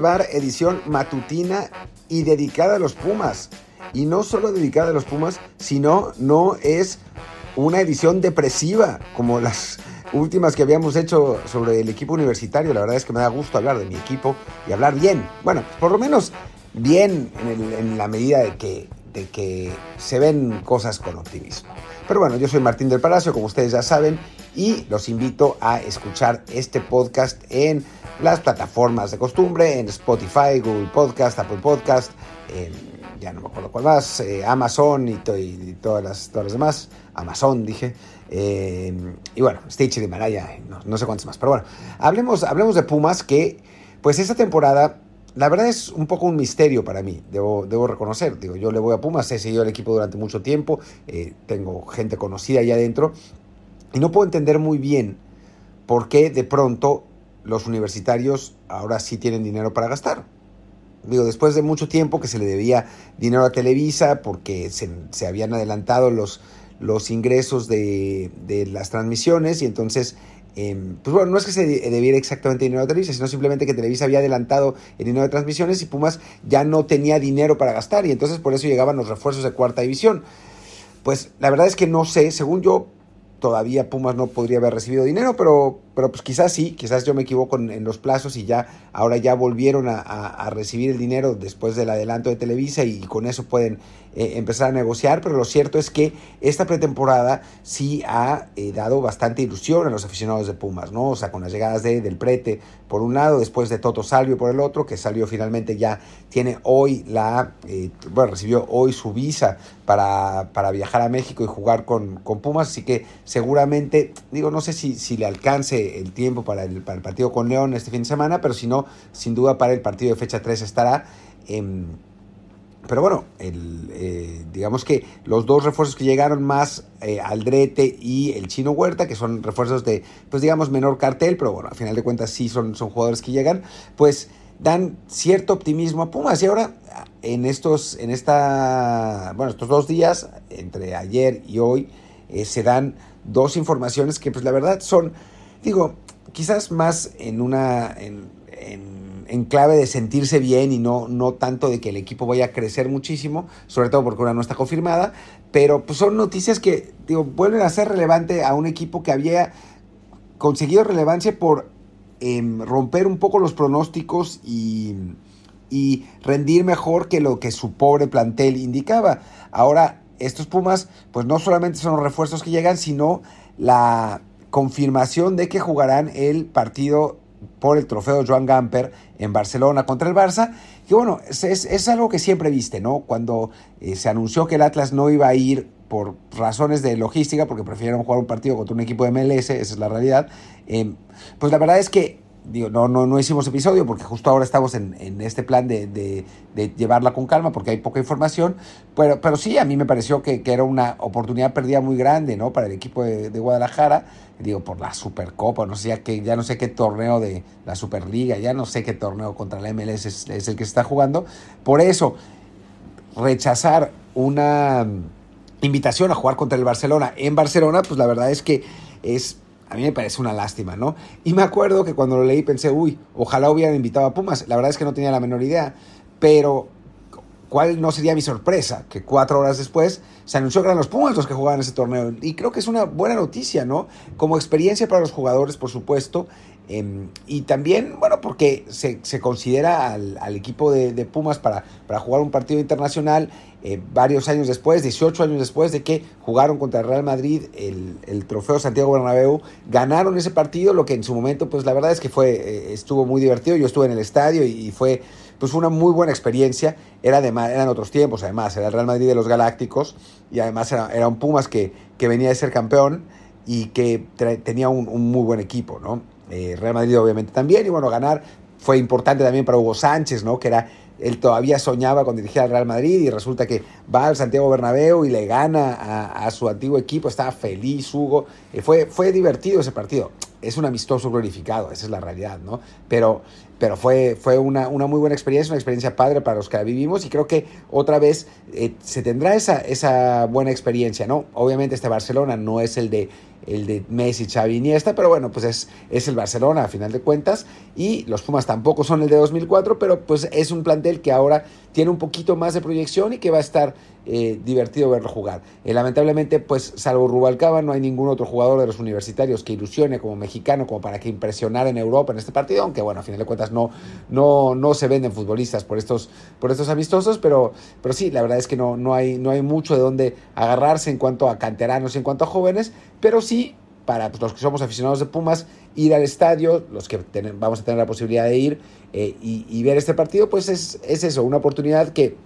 Edición matutina y dedicada a los Pumas. Y no solo dedicada a los Pumas, sino no es una edición depresiva como las últimas que habíamos hecho sobre el equipo universitario. La verdad es que me da gusto hablar de mi equipo y hablar bien. Bueno, por lo menos bien en, en la medida de que, de que se ven cosas con optimismo. Pero bueno, yo soy Martín del Palacio, como ustedes ya saben, y los invito a escuchar este podcast en las plataformas de costumbre, en Spotify, Google Podcast, Apple Podcast, ya no me acuerdo cuál más, eh, Amazon y, todas, las, todas las demás, Amazon dije, eh, y bueno, Stitch y Himalaya, no, no sé cuántos más, pero bueno, hablemos, hablemos de Pumas que pues esta temporada la verdad es un poco un misterio para mí, debo, debo reconocer. Digo, yo le voy a Pumas, he seguido el equipo durante mucho tiempo, eh, tengo gente conocida allá adentro, y no puedo entender muy bien por qué de pronto los universitarios ahora sí tienen dinero para gastar. Digo, después de mucho tiempo que se le debía dinero a Televisa porque se, se habían adelantado los, los ingresos de, de las transmisiones y entonces Em, pues bueno, no es que se debiera exactamente dinero a Televisa, sino simplemente que Televisa había adelantado el dinero de transmisiones y Pumas ya no tenía dinero para gastar y entonces por eso llegaban los refuerzos de cuarta división. Pues la verdad es que no sé, según yo, todavía Pumas no podría haber recibido dinero, pero, pero pues quizás sí, quizás yo me equivoco en, los plazos y ya ahora ya volvieron a, recibir el dinero después del adelanto de Televisa y con eso pueden eh, empezar a negociar, pero lo cierto es que esta pretemporada sí ha eh, dado bastante ilusión a los aficionados de Pumas, ¿no? O sea, con las llegadas de Del Prete por un lado, después de Toto Salvio por el otro, que salió finalmente ya tiene hoy la, eh, bueno, recibió hoy su visa para, para viajar a México y jugar con, con, Pumas, así que seguramente, digo, no sé si, si le alcance el tiempo para el, para el partido con León este fin de semana, pero si no, sin duda para el partido de fecha 3 estará. en pero bueno, el, eh, digamos que los dos refuerzos que llegaron más eh, Aldrete y el Chino Huerta, que son refuerzos de, pues digamos, menor cartel, pero bueno, al final de cuentas sí son, son jugadores que llegan, pues dan cierto optimismo a Pumas. Y ahora, en estos, en esta, bueno, estos dos días, entre ayer y hoy, eh, se dan dos informaciones que pues la verdad son, digo, quizás más en una, en en clave de sentirse bien y no, no tanto de que el equipo vaya a crecer muchísimo, sobre todo porque una no está confirmada, pero pues son noticias que digo, vuelven a ser relevante a un equipo que había conseguido relevancia por em, romper un poco los pronósticos y, y rendir mejor que lo que su pobre plantel indicaba. Ahora, estos Pumas, pues no solamente son los refuerzos que llegan, sino la confirmación de que jugarán el partido por el trofeo Joan Gamper en Barcelona contra el Barça. Que bueno, es, es, algo que siempre viste, ¿no? Cuando eh, se anunció que el Atlas no iba a ir por razones de logística, porque prefirieron jugar un partido contra un equipo de MLS, esa es la realidad, eh, pues la verdad es que digo, no, no, no hicimos episodio porque justo ahora estamos en, en este plan de, de, de, llevarla con calma porque hay poca información, pero, pero sí, a mí me pareció que, que era una oportunidad perdida muy grande ¿no? para el equipo de, Guadalajara, digo, por la Supercopa, no sé, ya, ya no sé qué torneo de la Superliga, ya no sé qué torneo contra la MLS es, es el que se está jugando, por eso rechazar una invitación a jugar contra el Barcelona en Barcelona, pues la verdad es que es a mí me parece una lástima, ¿no? Y me acuerdo que cuando lo leí pensé, uy, ojalá hubieran invitado a Pumas. La verdad es que no tenía la menor idea, pero ¿cuál no sería mi sorpresa? Que cuatro horas después se anunció que eran los Pumas los que jugaban ese torneo. Y creo que es una buena noticia, ¿no? Como experiencia para los jugadores, por supuesto, Em, y también, bueno, porque se, se considera al, equipo de, de, Pumas para, para jugar un partido internacional eh, varios años después, 18 años después de que jugaron contra el Real Madrid el, trofeo Santiago Bernabéu, ganaron ese partido, lo que en su momento, pues la verdad es que fue, eh, estuvo muy divertido, yo estuve en el estadio y fue pues una muy buena experiencia, era además, eran otros tiempos además, era el Real Madrid de los Galácticos y además era, un Pumas que, que venía de ser campeón y que tenía un, un muy buen equipo, ¿no? Eh, Real Madrid obviamente también, y bueno, ganar fue importante también para Hugo Sánchez, ¿no? Que era, él todavía soñaba con dirigir al Real Madrid y resulta que va al Santiago Bernabéu y le gana a, su antiguo equipo, estaba feliz Hugo, eh, fue, fue divertido ese partido, es un amistoso glorificado, esa es la realidad, ¿no? Pero, pero fue, fue una, una, muy buena experiencia, una experiencia padre para los que la vivimos y creo que otra vez eh, se tendrá esa, esa buena experiencia, ¿no? Obviamente este Barcelona no es el de el de Messi, Xavi, Iniesta, pero bueno, pues es, es el Barcelona a final de cuentas y los Pumas tampoco son el de 2004, pero pues es un plantel que ahora tiene un poquito más de proyección y que va a estar eh, divertido verlo jugar. Eh, lamentablemente, pues salvo Rubalcaba, no hay ningún otro jugador de los universitarios que ilusione como mexicano como para que impresionara en Europa en este partido, aunque bueno, a final de cuentas no, no, no se venden futbolistas por estos, por estos amistosos, pero, pero sí, la verdad es que no, no, hay, no hay mucho de dónde agarrarse en cuanto a canteranos y en cuanto a jóvenes, pero sí para los que somos aficionados de Pumas, ir al estadio, los que vamos a tener la posibilidad de ir eh, y, ver este partido, pues es, es, eso, una oportunidad que,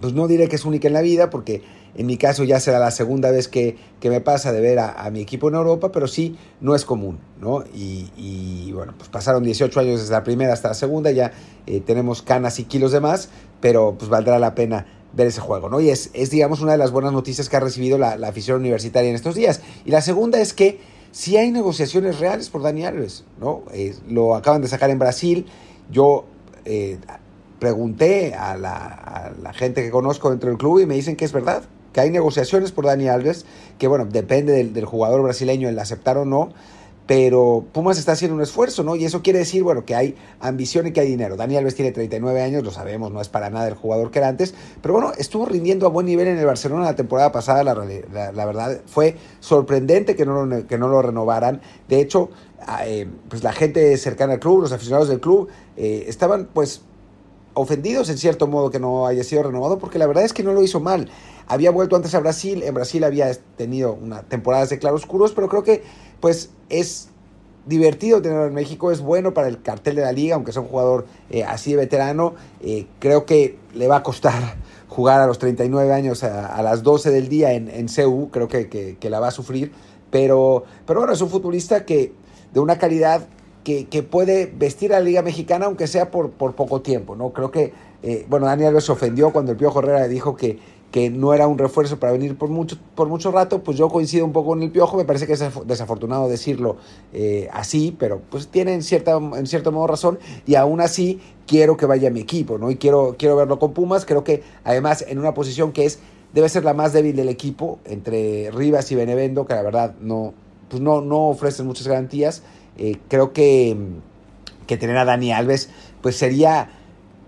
pues no diré que es única en la vida, porque en mi caso ya será la segunda vez que, que me pasa de ver a, mi equipo en Europa, pero sí no es común, ¿no? Y, bueno, pues pasaron 18 años desde la primera hasta la segunda, ya eh, tenemos canas y kilos de más, pero pues valdrá la pena ver ese juego, ¿no? Y es, es digamos, una de las buenas noticias que ha recibido la, afición universitaria en estos días. Y la segunda es que si hay negociaciones reales por Dani Alves, ¿no? Eh, lo acaban de sacar en Brasil. Yo eh, pregunté a la, gente que conozco dentro del club y me dicen que es verdad, que hay negociaciones por Dani Alves, que bueno, depende del, del jugador brasileño el aceptar o no, pero Pumas está haciendo un esfuerzo, ¿no? Y eso quiere decir, bueno, que hay ambición y que hay dinero. Dani Alves tiene 39 años, lo sabemos, no es para nada el jugador que era antes, pero bueno, estuvo rindiendo a buen nivel en el Barcelona la temporada pasada, la, verdad fue sorprendente que no, lo, que no lo renovaran. De hecho, eh, pues la gente cercana al club, los aficionados del club, eh, estaban pues ofendidos en cierto modo que no haya sido renovado, porque la verdad es que no lo hizo mal. Había vuelto antes a Brasil, en Brasil había tenido una temporadas de claroscuros, pero creo que pues es divertido tenerlo en México, es bueno para el cartel de la liga, aunque sea un jugador eh, así de veterano, eh, creo que le va a costar jugar a los 39 años a, las 12 del día en, en CU, creo que, la va a sufrir, pero, pero bueno, es un futbolista que de una calidad que, puede vestir a la liga mexicana, aunque sea por, por poco tiempo, ¿no? Creo que, eh, bueno, Daniel se ofendió cuando el Piojo Herrera dijo que que no era un refuerzo para venir por mucho, por mucho rato, pues yo coincido un poco con el Piojo, me parece que es desafortunado decirlo eh, así, pero pues tiene en, cierta, cierto modo razón y aún así quiero que vaya mi equipo, ¿no? Y quiero, quiero verlo con Pumas, creo que además en una posición que es debe ser la más débil del equipo, entre Rivas y Benevendo, que la verdad no, pues no, no ofrecen muchas garantías, eh, creo que, que tener a Dani Alves pues sería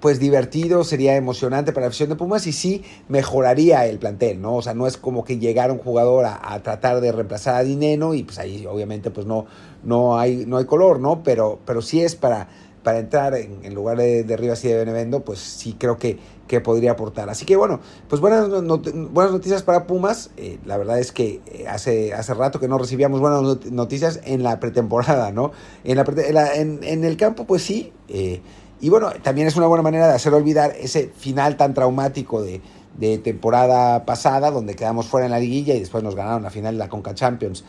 pues divertido, sería emocionante para la afición de Pumas y sí mejoraría el plantel, ¿no? O sea, no es como que llegara un jugador a, tratar de reemplazar a Dineno y pues ahí obviamente pues no, no, hay, no hay color, ¿no? Pero, pero sí es para, para entrar en, lugar de, de, Rivas y de Benevendo, pues sí creo que, que podría aportar. Así que bueno, pues buenas, buenas noticias para Pumas. Eh, la verdad es que eh, hace, hace rato que no recibíamos buenas noticias en la pretemporada, ¿no? En, la, en, en, el campo, pues sí. Eh, y bueno, también es una buena manera de hacer olvidar ese final tan traumático de, temporada pasada, donde quedamos fuera en la liguilla y después nos ganaron la final de la Conca Champions.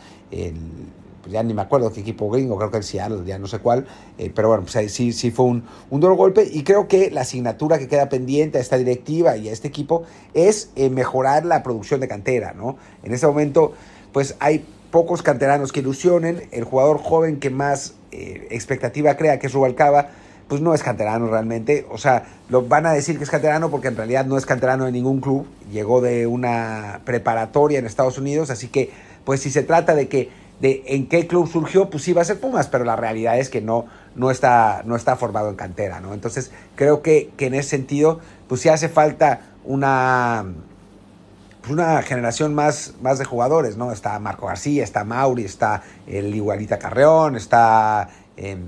Ya ni me acuerdo qué equipo gringo, creo que el Seattle, ya no sé cuál, eh, pero bueno, pues sí, sí fue un, un duro golpe y creo que la asignatura que queda pendiente a esta directiva y a este equipo es eh, mejorar la producción de cantera, ¿no? En este momento, pues hay pocos canteranos que ilusionen, el jugador joven que más eh, expectativa crea, que es Rubalcaba, pues no es canterano realmente. O sea, lo van a decir que es canterano porque en realidad no es canterano de ningún club. Llegó de una preparatoria en Estados Unidos, así que, pues si se trata de que de en qué club surgió, pues sí va a ser Pumas, pero la realidad es que no, no, está, no está formado en cantera, ¿no? Entonces, creo que, que en ese sentido, pues sí hace falta una, pues una generación más, más de jugadores, ¿no? Está Marco García, está Mauri, está el Igualita Carreón, está... Em,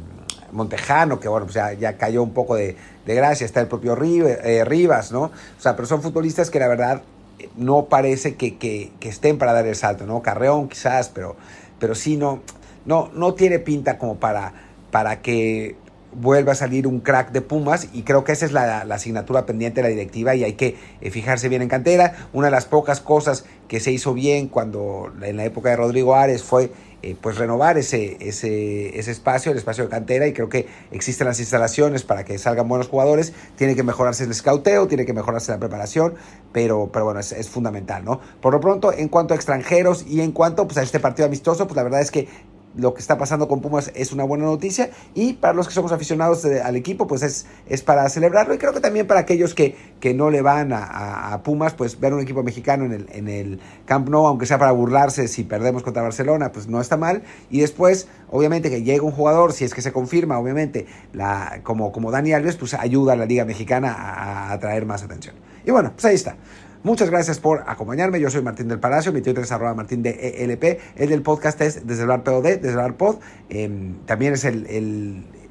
Montejano, que bueno, pues ya, cayó un poco de, gracia, está el propio eh, Rivas, ¿no? O sea, pero son futbolistas que la verdad eh, no parece que, estén para dar el salto, ¿no? Carreón quizás, pero, pero sí no, no, no tiene pinta como para, para que vuelva a salir un crack de Pumas y creo que esa es la, asignatura pendiente de la directiva y hay que eh, fijarse bien en cantera. Una de las pocas cosas que se hizo bien cuando en la época de Rodrigo Ares fue eh, pues renovar ese, ese, ese, espacio, el espacio de cantera, y creo que existen las instalaciones para que salgan buenos jugadores, tiene que mejorarse el escauteo, tiene que mejorarse la preparación, pero, pero bueno, es, fundamental, ¿no? Por lo pronto, en cuanto a extranjeros y en cuanto pues, a este partido amistoso, pues la verdad es que lo que está pasando con Pumas es una buena noticia. Y para los que somos aficionados al equipo pues es, es para celebrarlo. Y creo que también para aquellos que, que no le van a, Pumas pues ver un equipo mexicano en el, en el Camp Nou aunque sea para burlarse si perdemos contra Barcelona pues no está mal. Y después obviamente que llegue un jugador si es que se confirma obviamente la, como, como Dani Alves pues ayuda a la Liga Mexicana a, a atraer más atención. Y bueno pues ahí está Muchas gracias por acompañarme. Yo soy Martín del Palacio, mi Twitter es arroba martín de ELP. El del podcast es desde el POD, desde el pod. Em, también es el,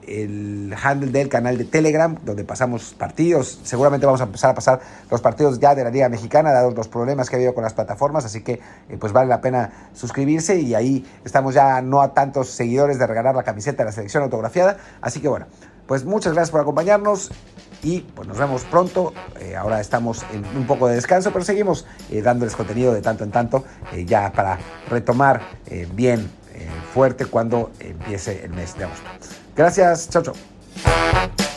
el, handle del canal de Telegram, donde pasamos partidos. Seguramente vamos a empezar a pasar los partidos ya de la Liga Mexicana, dados los problemas que ha habido con las plataformas. Así que eh, pues vale la pena suscribirse y ahí estamos ya no a tantos seguidores de regalar la camiseta de la selección autografiada. Así que bueno, pues muchas gracias por acompañarnos y pues nos vemos pronto. Eh, ahora estamos en un poco de descanso, pero seguimos eh, dándoles contenido de tanto en tanto eh, ya para retomar bien fuerte cuando empiece el mes de agosto. Gracias, chao, chao.